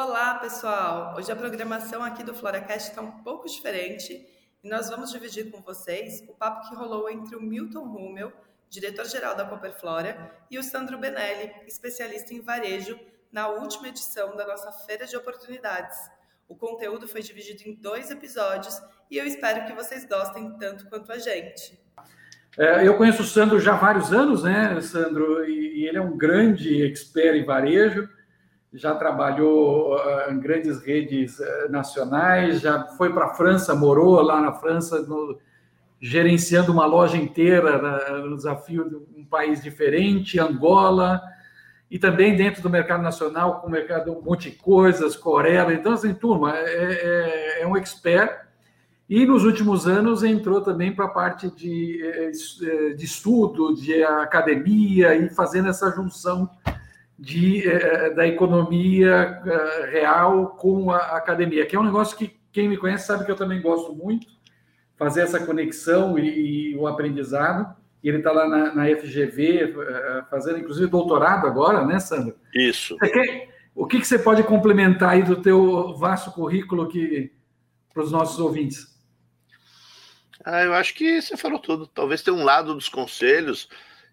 Olá, pessoal! Hoje a programação aqui do FloraCast está um pouco diferente e nós vamos dividir com vocês o papo que rolou entre o Milton Rummel, diretor-geral da Cooperflora, e o Sandro Benelli, especialista em varejo, na última edição da nossa Feira de Oportunidades. O conteúdo foi dividido em dois episódios e eu espero que vocês gostem tanto quanto a gente. É, eu conheço o Sandro já há vários anos, né, Sandro? E ele é um grande expert em varejo já trabalhou uh, em grandes redes uh, nacionais, já foi para a França, morou lá na França, no, gerenciando uma loja inteira né, no desafio de um país diferente, Angola, e também dentro do mercado nacional, com o mercado multicoisas, Corela. Então, assim, turma, é, é, é um expert. E nos últimos anos entrou também para a parte de, eh, de estudo, de academia, e fazendo essa junção de, eh, da economia eh, real com a academia, que é um negócio que quem me conhece sabe que eu também gosto muito, fazer essa conexão e, e o aprendizado. E ele está lá na, na, FGV, eh, fazendo inclusive doutorado agora, né, Sandro? Isso. Quer, o que, que você pode complementar aí do teu vasto currículo que, para os nossos ouvintes? Ah, eu acho que você falou tudo. Talvez tenha um lado dos conselhos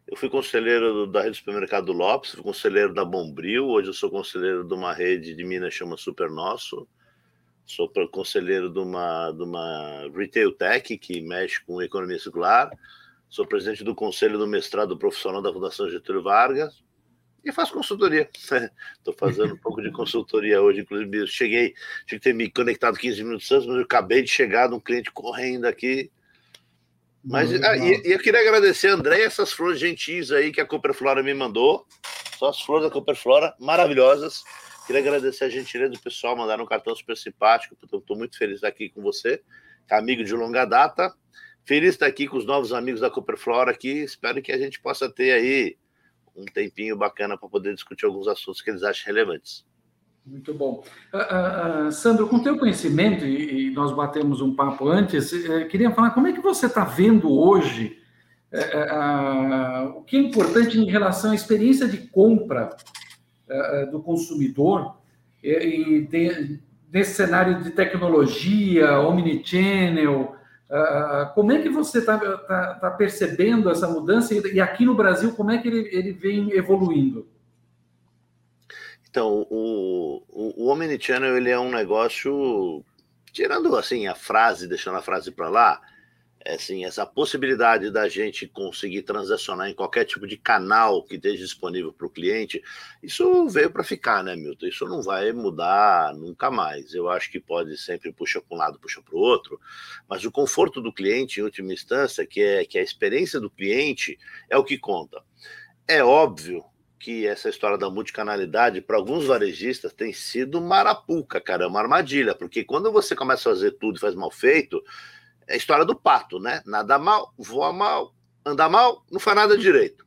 eu fui conselheiro da rede supermercado Lopes, fui conselheiro da Bombril, hoje eu sou conselheiro de uma rede de Minas chama Super Nosso. Sou conselheiro de uma, de uma retail tech que mexe com economia circular. Sou presidente do conselho do mestrado profissional da Fundação Getúlio Vargas e faço consultoria. Estou fazendo um pouco de consultoria hoje, inclusive cheguei, tinha que ter me conectado 15 minutos antes, mas eu acabei de chegar de um cliente correndo aqui mas ah, e, e, eu queria agradecer, André, essas flores gentis aí que a Cooperflora me mandou. São as flores da Cooperflora, maravilhosas. Queria agradecer a gentileza do pessoal, mandaram um cartão super simpático. Estou muito feliz de estar aqui com você, é amigo de longa data. Feliz de estar aqui com os novos amigos da Cooperflora aqui. Espero que a gente possa ter aí um tempinho bacana para poder discutir alguns assuntos que eles acham relevantes. Muito bom. Uh, uh, Sandro, com teu conhecimento, e, e, nós batemos um papo antes, uh, queria falar como é que você está vendo hoje o que é importante em relação à experiência de compra do consumidor e de, nesse cenário de tecnologia, omnichannel, como é que você está tá, tá percebendo essa mudança e, e, aqui no Brasil, como é que ele, ele vem evoluindo? Então, o, o, o Omnichannel ele é um negócio, tirando assim a frase, deixando a frase para lá, é, assim, essa possibilidade da gente conseguir transacionar em qualquer tipo de canal que esteja disponível para o cliente, isso veio para ficar, né, Milton? Isso não vai mudar nunca mais. Eu acho que pode sempre puxar para um lado, puxa para o outro, mas o conforto do cliente, em última instância, que é que a experiência do cliente é o que conta. É óbvio que essa história da multicanalidade, para alguns varejistas, tem sido marapuca, cara, é uma armadilha, porque quando você começa a fazer tudo e faz mal feito, é a história do pato, né? Nada mal, voa mal, anda mal, não faz nada direito.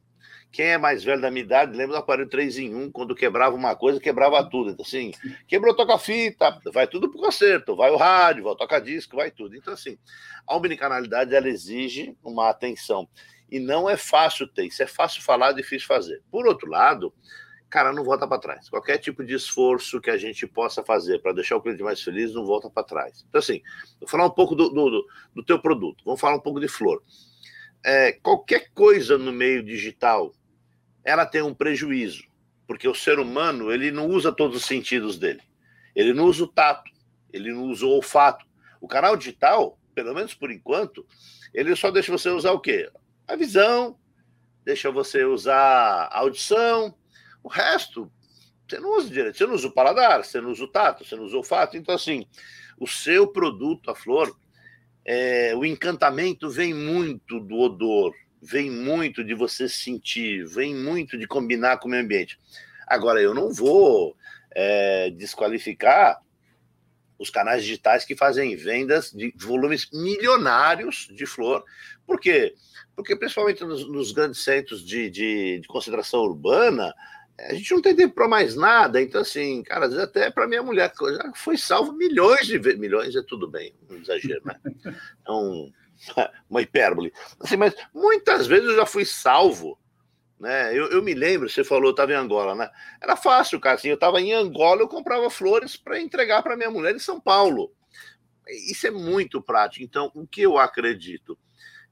Quem é mais velho da minha idade lembra do aparelho 3 em 1, quando quebrava uma coisa, quebrava tudo. Então, assim, quebrou toca-fita, vai tudo para o conserto, vai o rádio, vai o toca-disco, vai tudo. Então, assim, a omnicanalidade ela exige uma atenção. E não é fácil ter, isso é fácil falar, difícil fazer. Por outro lado, cara, não volta para trás. Qualquer tipo de esforço que a gente possa fazer para deixar o cliente mais feliz, não volta para trás. Então, assim, vou falar um pouco do, do, do teu produto, vamos falar um pouco de flor. É, qualquer coisa no meio digital, ela tem um prejuízo, porque o ser humano, ele não usa todos os sentidos dele. Ele não usa o tato, ele não usa o olfato. O canal digital, pelo menos por enquanto, ele só deixa você usar o quê? A visão, deixa você usar a audição, o resto você não usa direito, você não usa o paladar, você não usa o tato, você não usa o olfato. Então, assim, o seu produto, a flor, é, o encantamento vem muito do odor, vem muito de você sentir, vem muito de combinar com o meio ambiente. Agora, eu não vou é, desqualificar os canais digitais que fazem vendas de volumes milionários de flor, porque porque principalmente nos, nos grandes centros de, de, de, concentração urbana, a gente não tem tempo para mais nada. Então, assim, cara, às vezes até para minha mulher, já foi salvo milhões de vezes. Milhões é tudo bem, um exagero, né? É um, uma hipérbole. Assim, mas muitas vezes eu já fui salvo Né? Eu, eu me lembro, você falou, estava em Angola, né? Era fácil, cara. Assim, eu estava em Angola, eu comprava flores para entregar para minha mulher em São Paulo. Isso é muito prático. Então, o que eu acredito?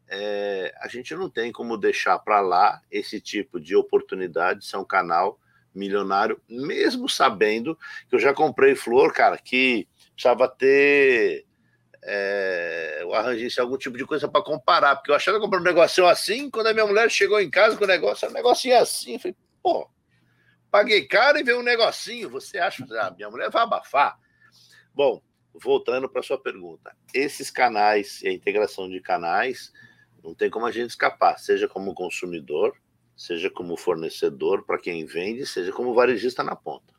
É, a gente não tem como deixar para lá esse tipo de oportunidade, ser um canal milionário, mesmo sabendo que eu já comprei flor, cara, que precisava ter é, eu arranjei algum tipo de coisa para comparar, porque eu achava que comprar um negócio assim, quando a minha mulher chegou em casa com o negócio, era um negocinho assim, eu falei, pô, paguei caro e veio um negocinho, você acha, ah, minha mulher vai abafar. Bom, voltando para sua pergunta, esses canais e a integração de canais, não tem como a gente escapar, seja como consumidor, seja como fornecedor para quem vende, seja como varejista na ponta.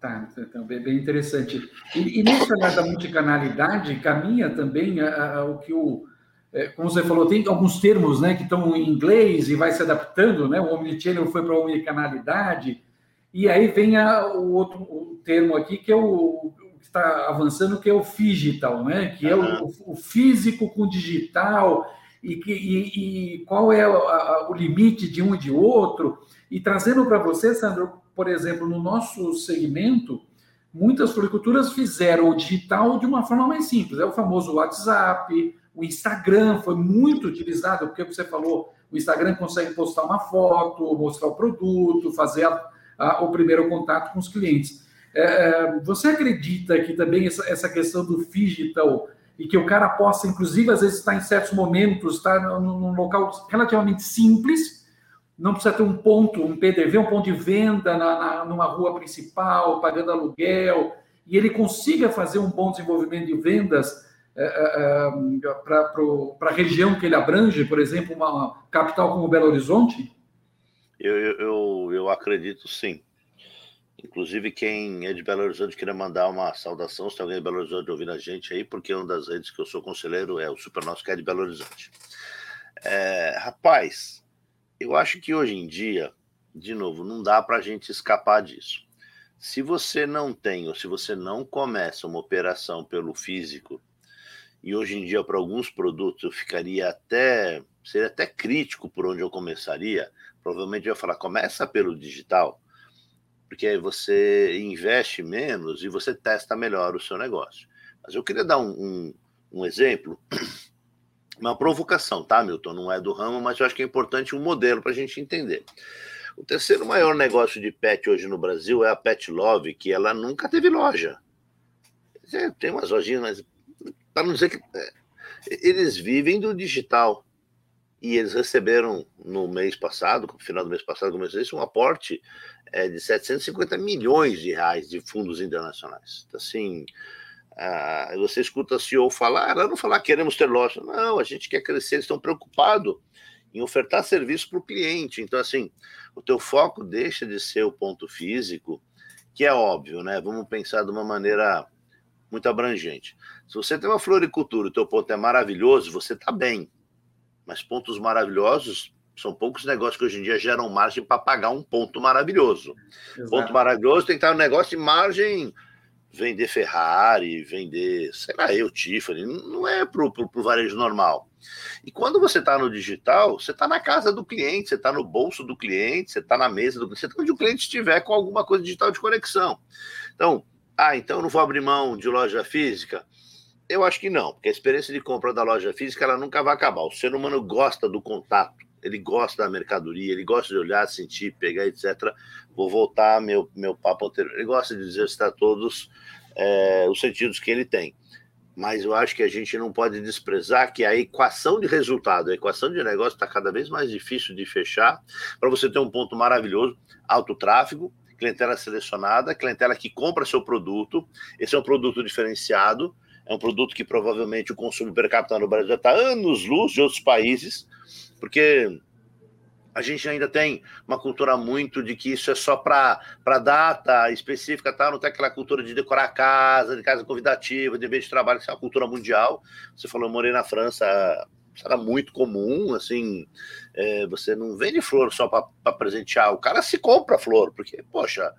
Tá, também bem interessante. E, e nesse olhar da multicanalidade, caminha também a, a, o que o. É, como você falou, tem alguns termos né, que estão em inglês e vai se adaptando, né? O omnichannel foi para a omnicanalidade, e aí vem a, o outro o termo aqui, que é o, que está avançando, que é o digital, né? Que é o, o físico com digital, e, que, e, e qual é o limite de um e de outro. E trazendo para você, Sandro, por exemplo, no nosso segmento, muitas floriculturas fizeram o digital de uma forma mais simples. É o famoso WhatsApp, o Instagram foi muito utilizado, porque você falou, o Instagram consegue postar uma foto, mostrar o produto, fazer a, a, o primeiro contato com os clientes. É, é você acredita que também essa, essa questão do digital e que o cara possa, inclusive, às vezes estar em certos momentos, estar num local relativamente simples, não precisa ter um ponto, um PDV, um ponto de venda na, na, numa rua principal, pagando aluguel, e ele consiga fazer um bom desenvolvimento de vendas é, é, para a região que ele abrange, por exemplo, uma capital como Belo Horizonte? Eu, eu, eu acredito sim. Inclusive, quem é de Belo Horizonte queria mandar uma saudação, se tem alguém de Belo Horizonte ouvindo a gente aí, porque uma das redes que eu sou conselheiro é o Super Nosso, que é de Belo Horizonte. É, rapaz, eu acho que hoje em dia, de novo, não dá para a gente escapar disso. Se você não tem, ou se você não começa uma operação pelo físico, e hoje em dia, para alguns produtos, eu ficaria até, seria até crítico por onde eu começaria, provavelmente eu ia falar, começa pelo digital, porque aí você investe menos e você testa melhor o seu negócio. Mas eu queria dar um, um, um exemplo uma provocação, tá, Milton? Não é do ramo, mas eu acho que é importante um modelo para a gente entender. O terceiro maior negócio de pet hoje no Brasil é a Pet Love, que ela nunca teve loja. Tem umas lojinhas, mas para não dizer que. É, eles vivem do digital. E eles receberam no mês passado, no final do mês passado, começou isso, um aporte é, de 750 milhões de reais de fundos internacionais. Então, assim, ah, você escuta a CEO falar, ela não falar queremos ter loja. Não, a gente quer crescer, eles estão preocupados em ofertar serviço para o cliente. Então, assim, o teu foco deixa de ser o ponto físico, que é óbvio, né? Vamos pensar de uma maneira muito abrangente. Se você tem uma floricultura, o teu ponto é maravilhoso, você está bem. Mas pontos maravilhosos são poucos negócios que hoje em dia geram margem para pagar um ponto maravilhoso. Exato. Ponto maravilhoso tem que estar um negócio de margem vender Ferrari, vender, sei lá, eu, Tiffany, não é para o varejo normal. E quando você está no digital, você está na casa do cliente, você está no bolso do cliente, você está na mesa do cliente, você está onde o cliente estiver com alguma coisa digital de conexão. Então, ah, então eu não vou abrir mão de loja física? Eu acho que não, porque a experiência de compra da loja física ela nunca vai acabar. O ser humano gosta do contato, ele gosta da mercadoria, ele gosta de olhar, sentir, pegar, etc. Vou voltar meu, meu papo anterior. Ele gosta de exercitar todos é, os sentidos que ele tem. Mas eu acho que a gente não pode desprezar que a equação de resultado, a equação de negócio está cada vez mais difícil de fechar para você ter um ponto maravilhoso, alto tráfego, clientela selecionada, clientela que compra seu produto. Esse é um produto diferenciado, é um produto que provavelmente o consumo per capita no Brasil está anos luz de outros países, porque a gente ainda tem uma cultura muito de que isso é só para data específica, tá? não tem aquela cultura de decorar a casa, de casa convidativa, de ambiente de trabalho, que é uma cultura mundial. Você falou, eu morei na França, era muito comum, assim, é, você não vende flor só para presentear, o cara se compra flor, porque, poxa,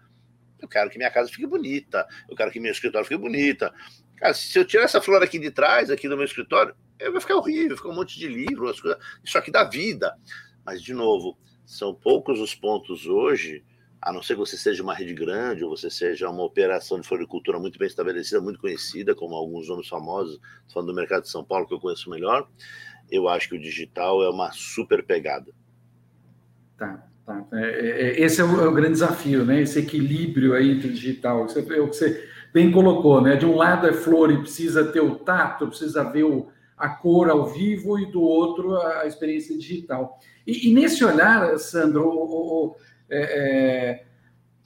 eu quero que minha casa fique bonita, eu quero que meu escritório fique bonita. Cara, se eu tirar essa flor aqui de trás, aqui do meu escritório, vai ficar horrível, ficar um monte de livro, as coisas, isso aqui dá vida. Mas, de novo, São poucos os pontos hoje, a não ser que você seja uma rede grande ou você seja uma operação de floricultura muito bem estabelecida, muito conhecida, como alguns nomes famosos, falando do mercado de São Paulo, que eu conheço melhor, eu acho que o digital é uma super pegada. Tá, tá. É, é, é esse é o, é o, grande desafio, né? Esse equilíbrio aí entre o digital. Isso é o que você bem colocou, né? De um lado é flor e precisa ter o tato, precisa ver o, a cor ao vivo, e do outro a, experiência digital. E, e, nesse olhar, Sandro, o, o, é, é,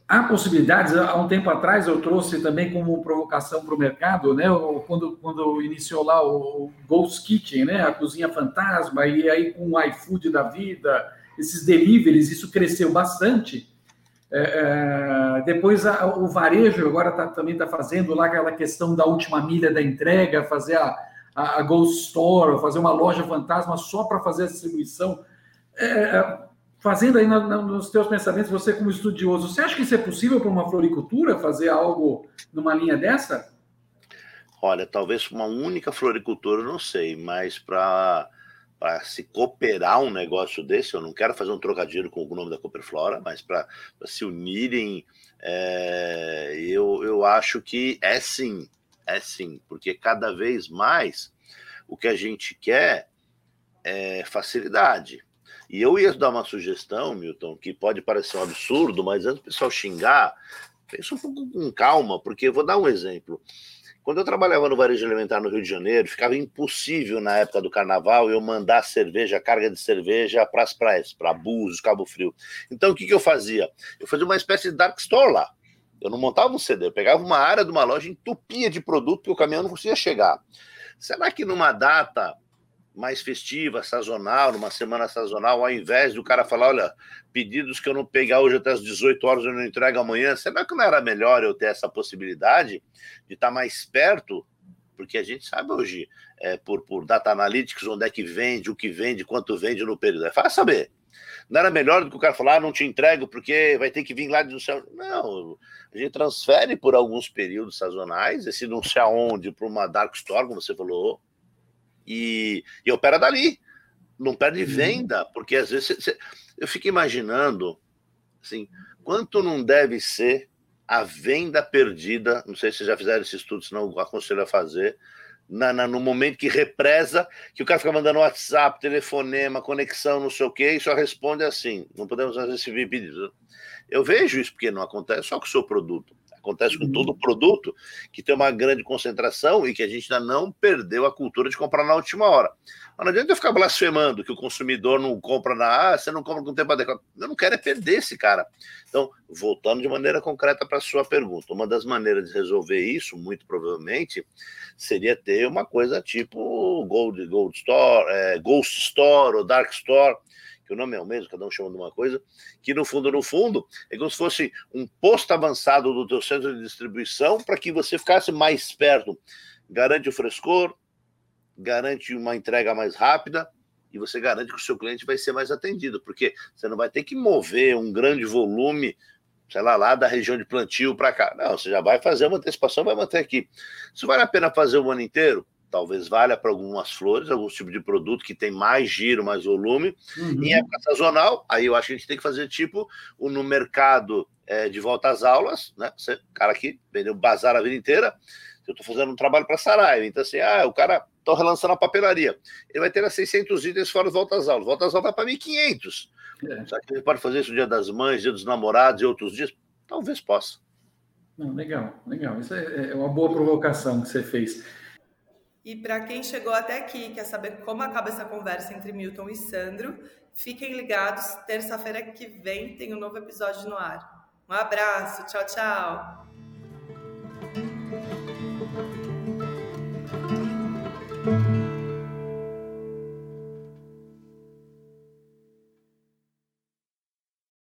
há possibilidades. Há um tempo atrás eu trouxe também como provocação para o mercado, né? Quando, quando iniciou lá o Ghost Kitchen, né? A cozinha fantasma, e aí com o iFood da vida, esses deliveries, isso cresceu bastante. É, é, depois a, o varejo agora tá, também está fazendo lá aquela questão da última milha da entrega, fazer a, a, a Ghost Store, fazer uma loja fantasma só para fazer a distribuição. É, fazendo aí na, na, nos teus pensamentos, você como estudioso, você acha que isso é possível para uma floricultura fazer algo numa linha dessa? Olha, talvez uma única floricultura, não sei, mas para para se cooperar um negócio desse, eu não quero fazer um trocadilho com o nome da Cooperflora, mas para se unirem, é, eu, eu acho que é sim, é sim, porque cada vez mais o que a gente quer é facilidade. E eu ia dar uma sugestão, Milton, que pode parecer um absurdo, mas antes do pessoal xingar, pensa um pouco com calma, porque eu vou dar um exemplo. Quando eu trabalhava no varejo alimentar no Rio de Janeiro, ficava impossível na época do carnaval eu mandar cerveja, carga de cerveja para as praias, para Búzios, Cabo Frio. Então o que, que eu fazia? Eu fazia uma espécie de dark store lá. Eu não montava um CD, eu pegava uma área de uma loja, entupia de produto que o caminhão não conseguia chegar. Será que numa data mais festiva, sazonal, numa semana sazonal, ao invés do cara falar, olha, pedidos que eu não pegar hoje até as 18 horas eu não entrego amanhã, será que não era melhor eu ter essa possibilidade de estar mais perto? Porque a gente sabe hoje, é, por, por data analytics, onde é que vende, o que vende, quanto vende no período. É fácil saber. Não era melhor do que o cara falar, ah, não te entrego porque vai ter que vir lá de não sei Não, a gente transfere por alguns períodos sazonais, esse não sei aonde, para uma dark store, como você falou, e, e opera dali. Não perde uhum. venda, porque às vezes eu fico imaginando assim, quanto não deve ser a venda perdida. Não sei se vocês já fizeram esse estudo, senão aconselho a fazer. Na, na, no momento que represa, que o cara fica mandando WhatsApp, telefonema, conexão, não sei o quê, e só responde assim: não podemos fazer esse pedido. Eu vejo isso porque não acontece só com o seu produto. Acontece com todo uhum. produto que tem uma grande concentração e que a gente ainda não perdeu a cultura de comprar na última hora. Mas não adianta eu ficar blasfemando que o consumidor não compra na. Ah, você não compra com tempo adequado. Eu não quero é perder esse cara. Então, voltando de maneira concreta para a sua pergunta, uma das maneiras de resolver isso, muito provavelmente, seria ter uma coisa tipo Gold, Gold Store, é, Ghost Store ou Dark Store que o nome é o mesmo, cada um chama de uma coisa, que no fundo, no fundo, é como se fosse um posto avançado do teu centro de distribuição para que você ficasse mais perto. Garante o frescor, garante uma entrega mais rápida e você garante que o seu cliente vai ser mais atendido, porque você não vai ter que mover um grande volume sei lá, lá da região de plantio para cá. Não, você já vai fazer uma antecipação, vai manter aqui. Isso vale a pena fazer o ano inteiro? Talvez valha para algumas flores, alguns tipos de produto que tem mais giro, mais volume. Uhum. Em época sazonal, aí eu acho que a gente tem que fazer tipo o no mercado é, de volta às aulas, né? Você, cara aqui vendeu bazar a vida inteira. Eu estou fazendo um trabalho para Saraiva, então assim, ah, o cara está relançando a papelaria. Ele vai ter as 600 itens fora de volta às aulas. Volta às aulas vai para 1.500. É. Será que ele pode fazer isso no dia das mães, dia dos namorados e outros dias? Talvez possa. Não, legal, legal. Isso é, é uma boa provocação que você fez. E para quem chegou até aqui quer saber como acaba essa conversa entre Milton e Sandro, fiquem ligados. Terça-feira que vem tem um novo episódio no ar. Um abraço, tchau, tchau.